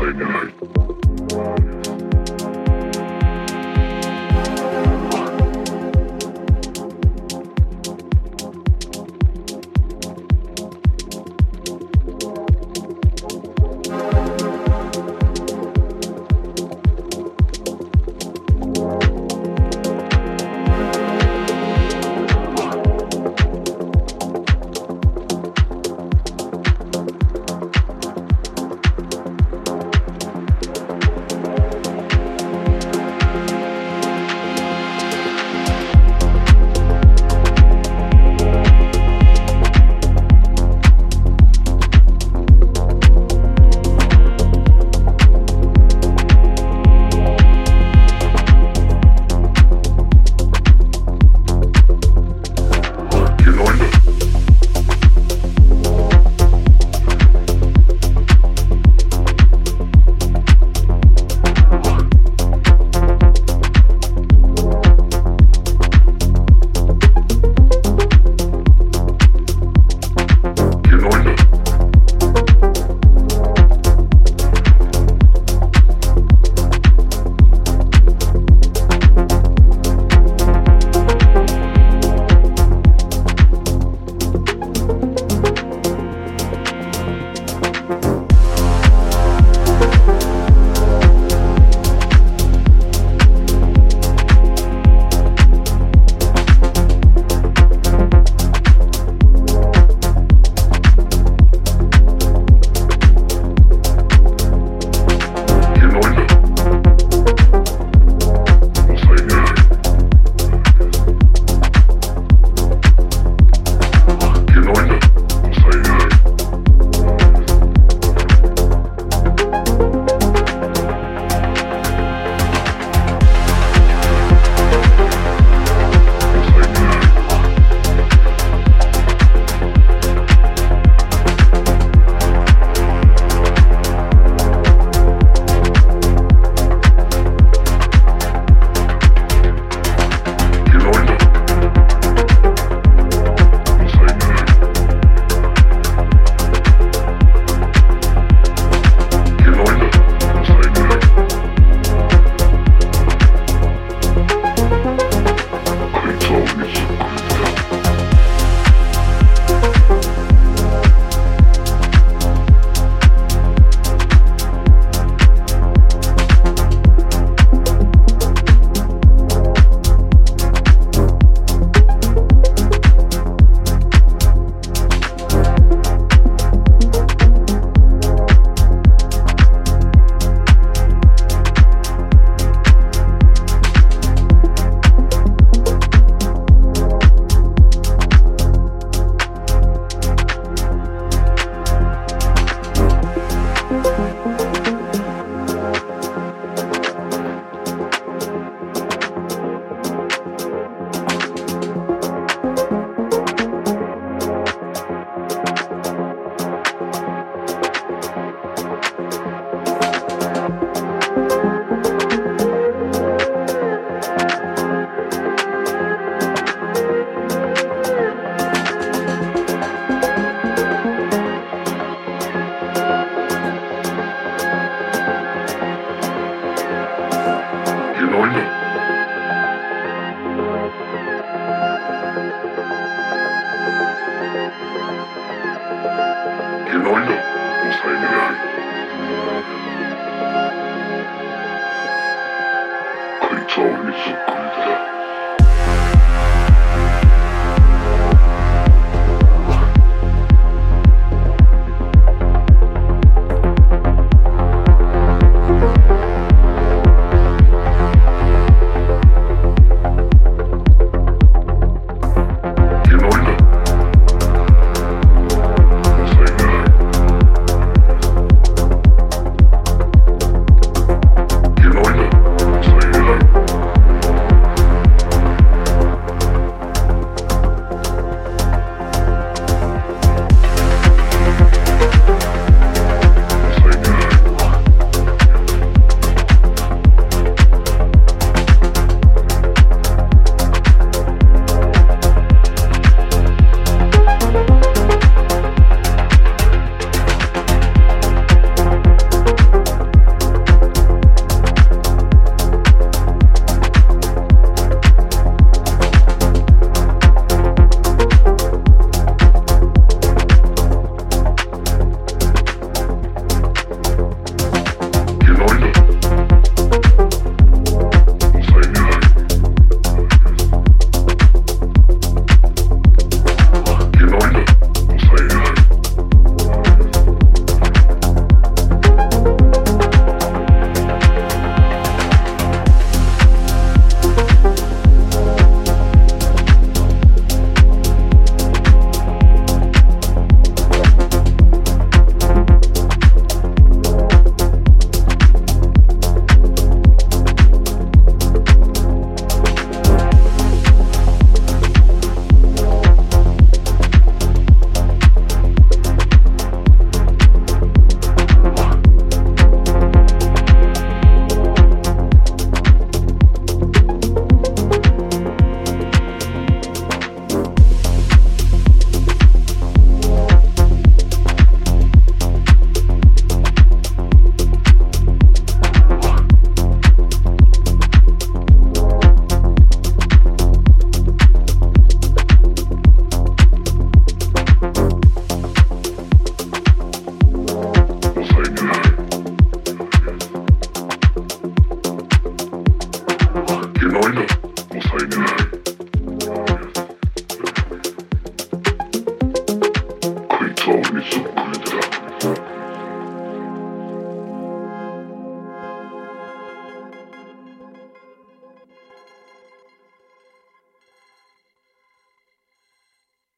Allgemeinheit. dónde? ¿En dónde? O sea, en general. Could tell me shit.